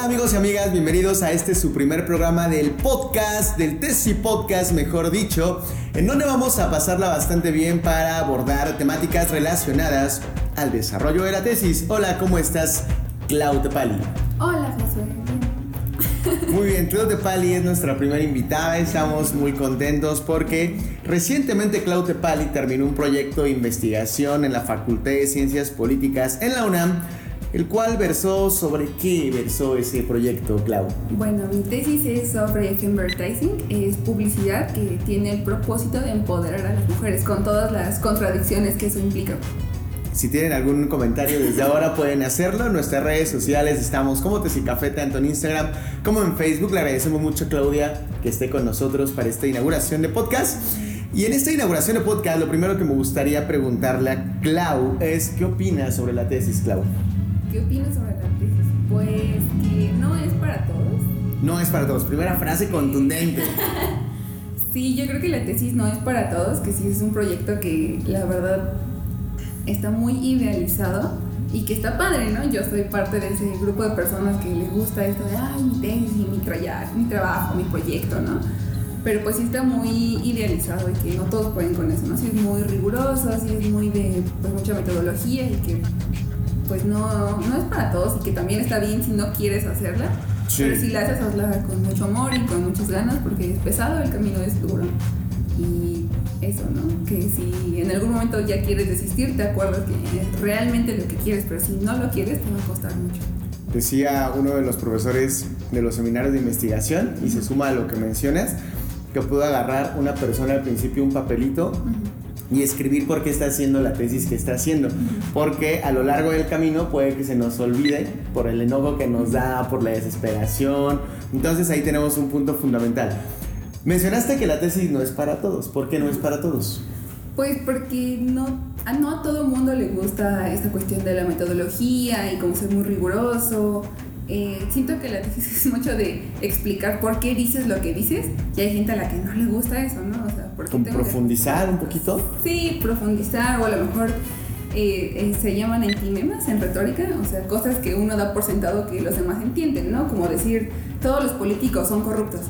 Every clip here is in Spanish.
Hola amigos y amigas, bienvenidos a este su primer programa del podcast, del Tesis Podcast, mejor dicho, en donde vamos a pasarla bastante bien para abordar temáticas relacionadas al desarrollo de la tesis. Hola, ¿cómo estás, Clau Tepali? Hola, Josué. Muy bien, Clau Tepali es nuestra primera invitada, estamos muy contentos porque recientemente Clau Tepali terminó un proyecto de investigación en la Facultad de Ciencias Políticas en la UNAM el cual versó sobre qué versó ese proyecto, Clau. Bueno, mi tesis es sobre advertising, es publicidad que tiene el propósito de empoderar a las mujeres con todas las contradicciones que eso implica. Si tienen algún comentario desde ahora pueden hacerlo. En nuestras redes sociales estamos como Café, tanto en Instagram como en Facebook. Le agradecemos mucho a Claudia que esté con nosotros para esta inauguración de podcast. Y en esta inauguración de podcast, lo primero que me gustaría preguntarle a Clau es ¿qué opinas sobre la tesis, Clau? ¿Qué opinas sobre la tesis? Pues que no es para todos. No es para todos. Primera frase contundente. sí, yo creo que la tesis no es para todos, que sí es un proyecto que la verdad está muy idealizado y que está padre, ¿no? Yo soy parte de ese grupo de personas que les gusta esto de, ay, mi tesis, mi, mi trabajo, mi proyecto, ¿no? Pero pues sí está muy idealizado y que no todos pueden con eso, ¿no? Sí es muy riguroso, sí es muy de pues, mucha metodología y que pues no, no es para todos y que también está bien si no quieres hacerla. Pero si la haces, hazla con mucho amor y con muchas ganas porque es pesado, el camino es duro. Y eso, ¿no? Que si en algún momento ya quieres desistir, te acuerdas que es realmente lo que quieres, pero si no lo quieres, te va a costar mucho. Decía uno de los profesores de los seminarios de investigación, y se suma a lo que mencionas, que pudo agarrar una persona al principio un papelito y escribir por qué está haciendo la tesis que está haciendo. Porque a lo largo del camino puede que se nos olvide por el enojo que nos da, por la desesperación. Entonces ahí tenemos un punto fundamental. Mencionaste que la tesis no es para todos. ¿Por qué no es para todos? Pues porque no, a, no a todo mundo le gusta esta cuestión de la metodología y como ser muy riguroso eh, siento que la tesis es mucho de explicar por qué dices lo que dices y hay gente a la que no le gusta eso, ¿no? O sea, profundizar un poquito? Sí, profundizar o a lo mejor eh, eh, se llaman entimemas en retórica, o sea, cosas que uno da por sentado que los demás entienden, ¿no? Como decir, todos los políticos son corruptos.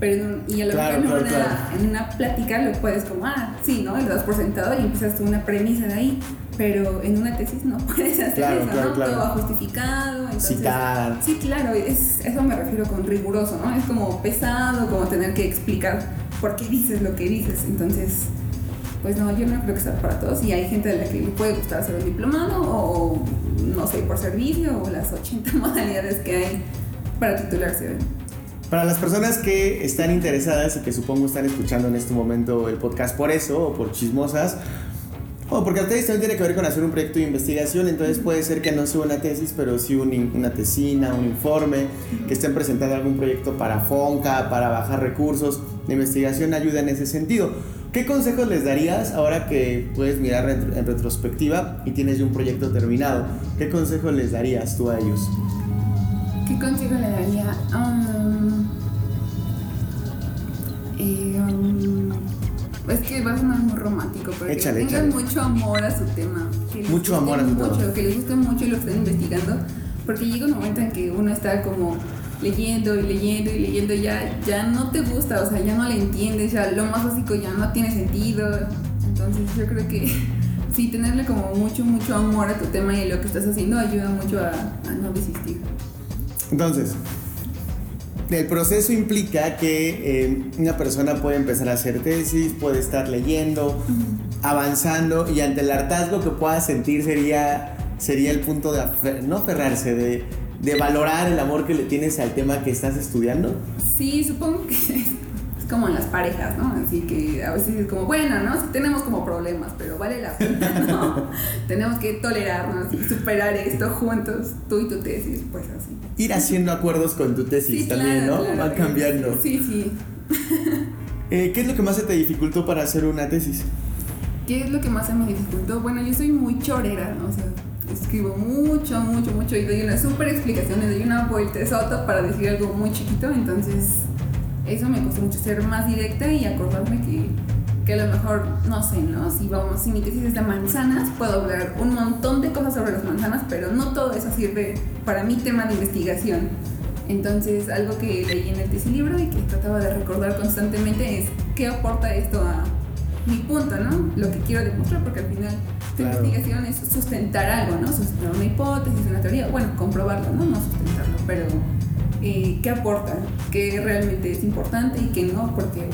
Pero, y a lo mejor en, una, en, una, plática lo puedes como, ah, sí, ¿no? Lo das por sentado y empiezas una premisa de ahí pero en una tesis no puedes hacer eso, ¿no? Todo justificado. Entonces, Citar. Sí, claro, es, eso me refiero con riguroso, ¿no? Es como pesado, como tener que explicar por qué dices lo que dices. Entonces, pues no, yo no creo que sea para todos. Y hay gente a la que le puede gustar hacer un diplomado o, no sé, por servicio o las 80 modalidades que hay para titularse. Para las personas que están interesadas y que supongo están escuchando en este momento el podcast por eso o por chismosas, Oh, porque la tesis también tiene que ver con hacer un proyecto de investigación, entonces puede ser que no sea una tesis, pero sí una tesina, un informe, que estén presentando algún proyecto para FONCA, para bajar recursos de investigación, ayuda en ese sentido. ¿Qué consejos les darías ahora que puedes mirar en, retrospectiva y tienes ya un proyecto terminado? ¿Qué consejos les darías tú a ellos? ¿Qué consejo le daría? Um, eh, um, es que va a sonar muy romántico, pero que tengan mucho amor a su tema. mucho amor a su tema. Que les guste mucho y lo estén investigando, porque llega un momento en que uno está como leyendo y leyendo y leyendo y ya, ya no te gusta, o sea, ya no le entiendes, ya lo más básico ya no tiene sentido. Entonces yo creo que sí, tenerle como mucho, mucho amor a tu tema y a lo que estás haciendo ayuda mucho a, a no desistir. Entonces, el proceso implica que eh, una persona puede empezar a hacer tesis, puede estar leyendo, avanzando y ante el hartazgo que pueda sentir sería, sería el punto de no aferrarse, de, de valorar el amor que le tienes al tema que estás estudiando. Sí, supongo que como en las parejas, ¿no? Así que a veces es como, bueno, ¿no? Sí tenemos como problemas, pero vale la pena, ¿no? tenemos que tolerarnos y superar esto juntos, tú y tu tesis, pues así. Ir haciendo acuerdos con tu tesis también, ¿no? Va cambiando. Sí, sí. Eh, ¿Qué es lo que más se te dificultó para hacer una tesis? ¿Qué es lo que más se me dificultó? Bueno, yo soy muy chorera, ¿no? O sea, escribo mucho, mucho, mucho y doy una súper explicación, doy una vuelta soto para decir algo muy chiquito, entonces eso me costó mucho ser más directa y acordarme que, que a lo mejor, no sé, ¿no? Si, vamos, si mi tesis es de manzanas, puedo hablar un montón de cosas sobre las manzanas, pero no todo eso sirve para mi tema de investigación. Entonces, algo que leí en el tesis libro y que trataba de recordar constantemente es qué aporta esto a mi punto, ¿no? Lo que quiero demostrar, porque al final tu investigación es sustentar algo, ¿no? Sustentar una hipótesis, una teoría, bueno, comprobarlo, ¿no? No sustentarlo, pero eh, qué aporta, qué realmente es importante y qué no, porque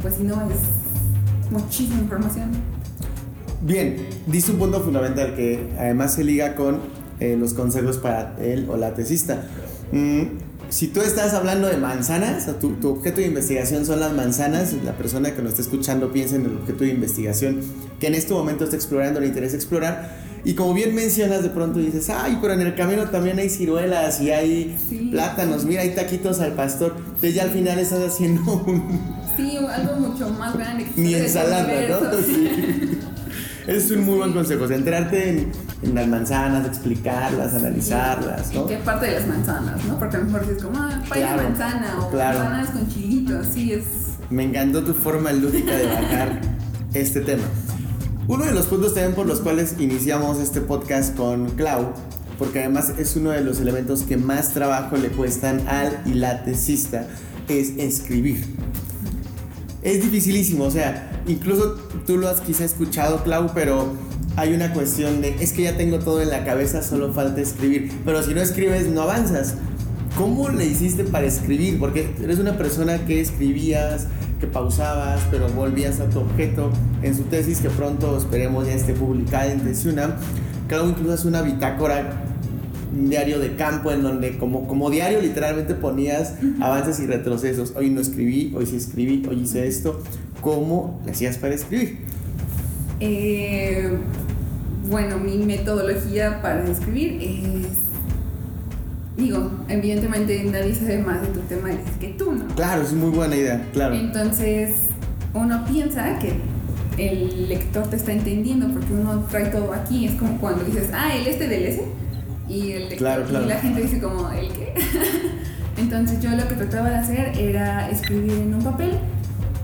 pues si no es muchísima información. Bien, dice un punto fundamental que además se liga con eh, los consejos para él o la tesista. Mm, si tú estás hablando de manzanas, tu, tu, objeto de investigación son las manzanas, la persona que nos está escuchando piensa en el objeto de investigación que en este momento está explorando, le interesa explorar. Y como bien mencionas, de pronto dices, ay, pero en el camino también hay ciruelas y hay plátanos, mira, hay taquitos al pastor. Entonces ya al final estás haciendo un... Sí, algo mucho más grande. Ni ensalada, ¿no? Sí. es un muy buen consejo, centrarte en, en, las manzanas, explicarlas, analizarlas, ¿no? qué parte de las manzanas, no? Porque a lo mejor dices como, ah, pay de manzana o manzanas con chilitos, sí es... Me encantó tu forma lúdica de bajar este tema. Uno de los puntos también por los cuales iniciamos este podcast con Clau, porque además es uno de los elementos que más trabajo le cuestan al y es escribir. Es dificilísimo, o sea, incluso tú lo has quizá escuchado, Clau, pero hay una cuestión de, es que ya tengo todo en la cabeza, solo falta escribir, pero si no escribes no avanzas. ¿Cómo le hiciste para escribir? Porque eres una persona que escribías, que pausabas, pero volvías a tu objeto. En su tesis, que pronto esperemos ya esté publicada en Tesiuna, Clau incluso hace una bitácora un diario de campo en donde como, como diario literalmente ponías avances y retrocesos. Hoy no escribí, hoy sí escribí, hoy hice esto. ¿Cómo le hacías para escribir? Eh, bueno, mi metodología para escribir es... Digo, evidentemente nadie sabe más de tu tema que tú, ¿no? Claro, es muy buena idea, claro. Entonces, uno piensa que el lector te está entendiendo porque uno trae todo aquí. Es como cuando dices, ah, el este del ese y, el y la gente dice como, ¿el qué? Entonces yo lo que trataba de hacer era escribir en un papel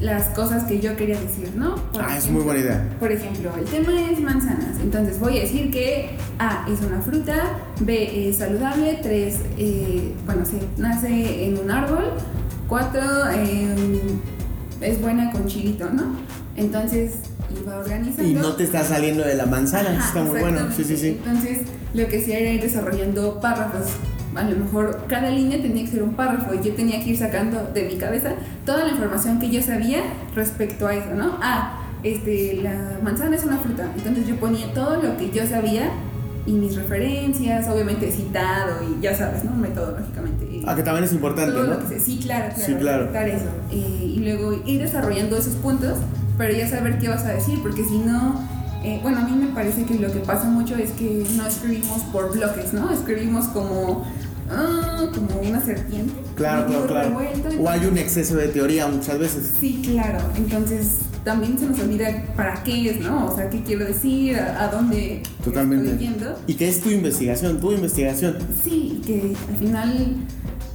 las cosas que yo quería decir, ¿no? ah, es muy buena idea. Por ejemplo, el tema es manzanas. Entonces voy a decir que A es una fruta, B es saludable, 3, eh, bueno, sí, nace en un árbol, 4 eh, es buena con chilito, ¿no? Entonces iba organizando. Y no te está saliendo de la manzana, está muy bueno. Sí, sí, sí. Entonces lo que hacía era ir desarrollando párrafos. A lo mejor cada línea tenía que ser un párrafo y yo tenía que ir sacando de mi cabeza toda la información que yo sabía respecto a eso, ¿no? Ah, este, la manzana es una fruta. Entonces yo ponía todo lo que yo sabía y mis referencias, obviamente citado y ya sabes, ¿no? Metodológicamente. Ah, que también es importante, ¿no? sí, claro, claro. Sí, claro. Eso. Eh, y luego ir desarrollando esos puntos, pero ya saber qué vas a decir, porque si no eh, bueno, a mí me parece que lo que pasa mucho es que no escribimos por bloques, ¿no? Escribimos como, ah, como una serpiente. Claro, claro, claro. o hay un exceso de teoría muchas veces. Sí, claro. Entonces también se nos olvida para qué es, ¿no? O sea, qué quiero decir, a, dónde Totalmente. estoy yendo. Y qué es tu investigación, tu investigación. Sí, que al final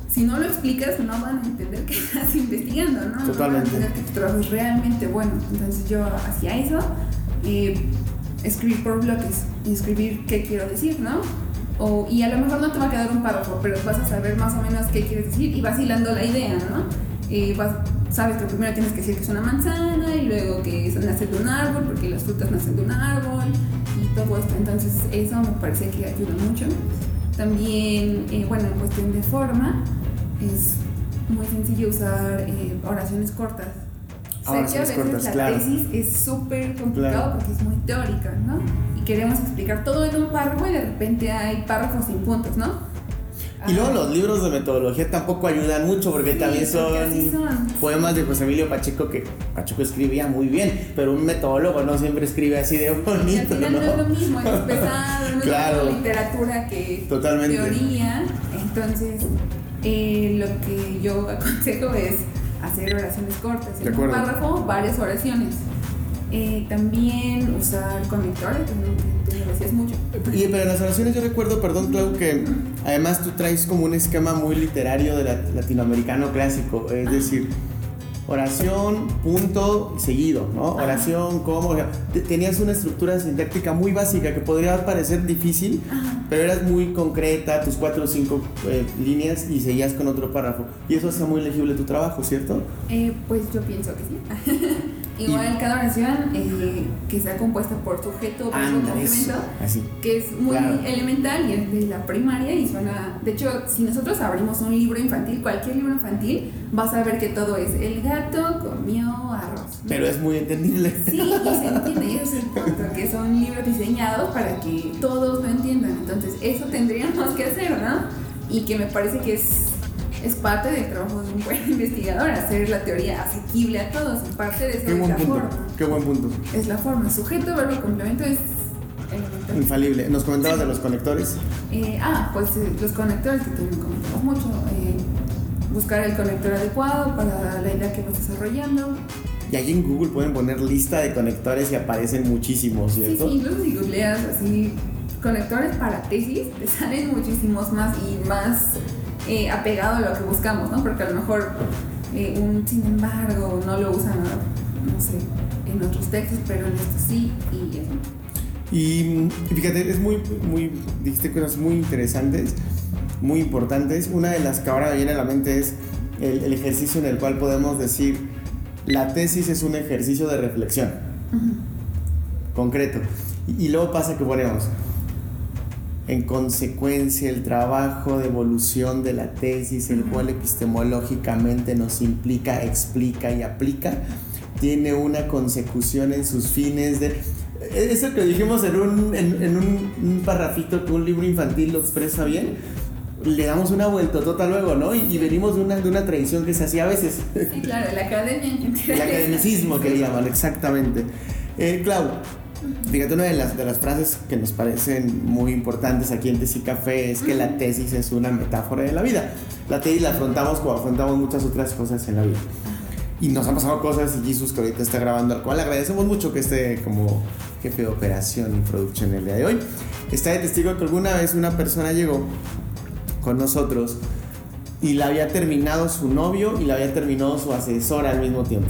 si no lo explicas, no van a entender que estás investigando, ¿no? Totalmente. No van a entender que tu trabajo es realmente bueno. Entonces yo hacía eso eh, escribir por bloques y escribir qué quiero decir, ¿no? O, y a lo mejor no te va a quedar un párrafo, pero vas a saber más o menos qué quieres decir y vas hilando la idea, ¿no? Y vas, sabes que primero tienes que decir que es una manzana y luego que nace de un árbol, porque las frutas nacen de un árbol y todo esto. Entonces, eso me parece que ayuda mucho. También, eh, bueno, en cuestión de forma, es muy sencillo usar eh, oraciones cortas Ahora sé que a veces la tesis es súper complicado porque es muy teórica, ¿no? Y queremos explicar todo en un párrafo y de repente hay párrafos sin puntos, ¿no? Y luego los libros de metodología tampoco ayudan mucho porque también son, poemas de José Emilio Pacheco que Pacheco escribía muy bien, pero un metodólogo no siempre escribe así de bonito. Y al final ¿no? es lo mismo, es pesado, no claro. es literatura que Totalmente. teoría. Entonces, eh, lo que yo aconsejo es hacer oraciones cortas. En un párrafo, varias oraciones. Eh, también usar conectores, tú me decías mucho. Y, en las oraciones yo recuerdo, perdón, Clau, que además tú traes como un esquema muy literario de latinoamericano clásico. Es decir, oración, punto, seguido, ¿no? Oración, cómo. Tenías una estructura sintáctica muy básica que podría parecer difícil, pero eras muy concreta, tus cuatro o cinco eh, líneas y seguías con otro párrafo. Y eso hace muy legible tu trabajo, ¿cierto? Eh, pues yo pienso que sí. Igual cada oración eh, que sea compuesta por sujeto, complemento, que es muy elemental y es de la primaria y suena, de hecho, si nosotros abrimos un libro infantil, cualquier libro infantil, vas a ver que todo es el gato comió arroz. Pero es muy entendible. Sí, y se entiende, eso es el punto, que son libros diseñados para que todos lo entiendan. Entonces, eso tendríamos que hacer, ¿no? Y que me parece que es es parte del trabajo de un buen investigador, hacer la teoría asequible a todos. Y parte de eso Qué es buen la punto. forma. Qué buen punto. Es la forma. Sujeto, verbo, complemento es elemental. Infalible. ¿Nos comentabas de los conectores? Eh, ah, pues eh, los conectores que también comentamos mucho. eh, buscar el conector adecuado para la idea que vas desarrollando. Y ahí en Google pueden poner lista de conectores y aparecen muchísimos, Sí, ¿cierto? sí, incluso si googleas así conectores para tesis, te salen muchísimos más y más eh, apegado a lo que buscamos, ¿no? Porque a lo mejor eh, un sin embargo no lo usan, no sé, en otros textos, pero en esto sí, y eso. Y, y fíjate, es muy, muy, dijiste cosas muy interesantes, muy importantes. Una de las que ahora me viene a la mente es el, el ejercicio en el cual podemos decir, la tesis es un ejercicio de reflexión, concreto. Y, y luego pasa que ponemos, en consecuencia, el trabajo de evolución de la tesis, el cual epistemológicamente nos implica, explica y aplica, tiene una consecución en sus fines de... Eso que dijimos en un, en, en un, un parrafito que un libro infantil lo expresa bien, le damos una vueltotota luego, ¿no? Y, y venimos de una, de una tradición que se hacía a veces. Sí, claro, la academia El academicismo que llaman, exactamente. Eh, Clau, fíjate, una de las, de las frases que nos parecen muy importantes aquí en Tesis Café es que la tesis es una metáfora de la vida. La tesis la afrontamos como afrontamos muchas otras cosas en la vida. Y nos han pasado cosas y Jesus que ahorita está grabando, al cual agradecemos mucho que esté como jefe de operación y producción el día de hoy. Está de testigo que alguna vez una persona llegó con nosotros y la había terminado su novio y la había terminado su asesora al mismo tiempo.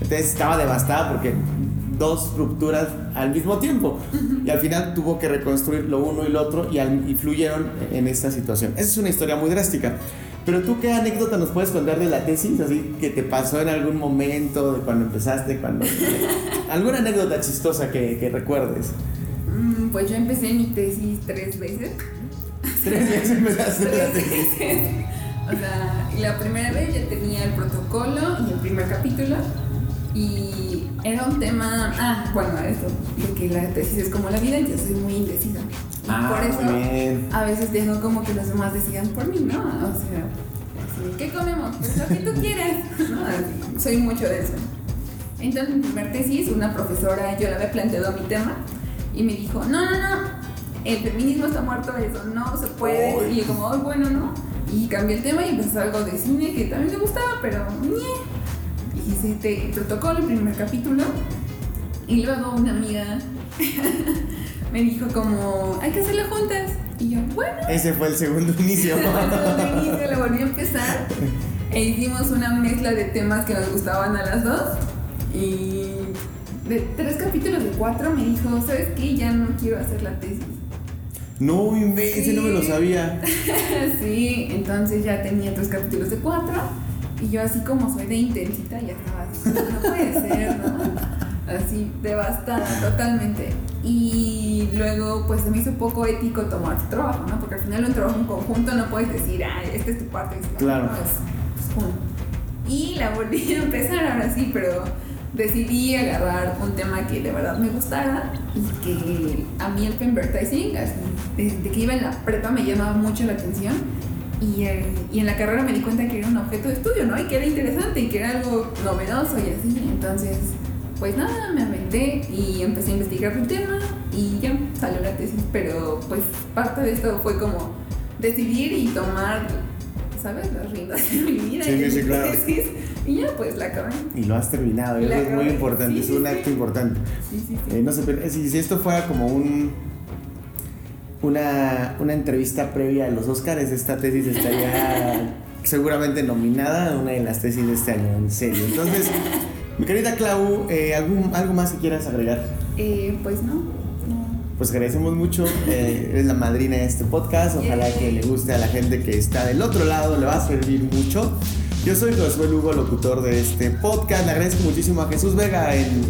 Entonces estaba devastada porque dos rupturas al mismo tiempo y al final tuvo que reconstruir lo uno y lo otro y, al- y fluyeron en esta situación. Esa es una historia muy drástica. Pero tú qué anécdota nos puedes contar de la tesis, así que te pasó en algún momento de cuando empezaste, cuando alguna anécdota chistosa que, que recuerdes. Mm, Pues yo empecé mi tesis tres veces. Tres veces empezaste la tesis. veces. O sea, la primera vez ya tenía el protocolo y el primer capítulo. Y era un tema, ah, bueno, esto, de que la tesis es como la vida, yo soy muy indecisa. Por eso a veces dejo como que los demás decidan por mí, ¿no? O sea, así, ¿qué comemos? Pues lo que tú quieres. No, soy mucho de eso. Entonces, mi primer tesis, una profesora, yo le había planteado mi tema y me dijo, no, no, no, el feminismo está muerto eso, no se puede. Y yo como, oh, bueno, ¿no? Y cambié el tema y empezó algo de cine que también me gustaba, pero, ¡nie! 17 protocolo, el primer capítulo. Y luego una amiga me dijo como, hay que hacerla juntas. Y yo, bueno. Ese fue el segundo inicio. el segundo inicio, lo volví a empezar. E hicimos una mezcla de temas que nos gustaban a las dos. Y de tres capítulos de cuatro me dijo, ¿sabes qué? Ya no quiero hacer la tesis. No, ese no me lo sabía. sí, entonces ya tenía tres capítulos de cuatro y yo así como soy de intensita ya estaba así, no puede ser, ¿no? Así, devastada totalmente. Y luego pues se me hizo poco ético tomar tu trabajo, ¿no? Porque al final un trabajo en conjunto no puedes decir, ah, esta es tu parte. esta Claro. No, es, es junto. Y la volví a empezar ahora sí, pero decidí agarrar un tema que de verdad me gustara y que a mí el advertising, así, desde que iba en la prepa me llamaba mucho la atención y, eh, y en la carrera me di cuenta que era un objeto de estudio, ¿no? Y que era interesante y que era algo novedoso y así. Entonces, pues nada, me aventé y empecé a investigar el tema y ya salió la tesis, pero pues parte de esto fue como decidir y tomar, ¿sabes? Las riendas de mi vida Sí, y sí, claro. tesis y ya pues la acabé. Y lo has terminado, y eso es muy importante, Sí, es un acto importante. Sí, sí, sí. Eh, no sé, pero si, si esto fuera como un una, una entrevista previa a los Oscars, esta tesis estaría seguramente nominada a una de las tesis de este año, en serio. Entonces, mi querida Clau, eh, ¿algún, ¿algo más que quieras agregar? Eh, pues no. Pues agradecemos mucho, eh, eres la madrina de este podcast, ojalá que le guste a la gente que está del otro lado, le va a servir mucho. Yo soy Josué Lugo, locutor de este podcast, le agradezco muchísimo a Jesús Vega en,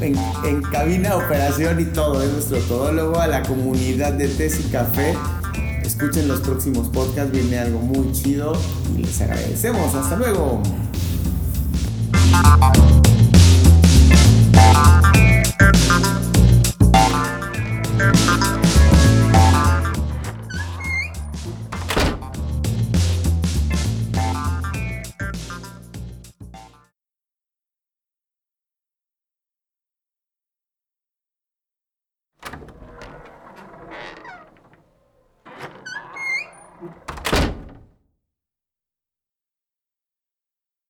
en, cabina, operación y todo, es nuestro todólogo, a la comunidad de Tés y Café. Escuchen los próximos podcasts, viene algo muy chido y les agradecemos. Hasta luego.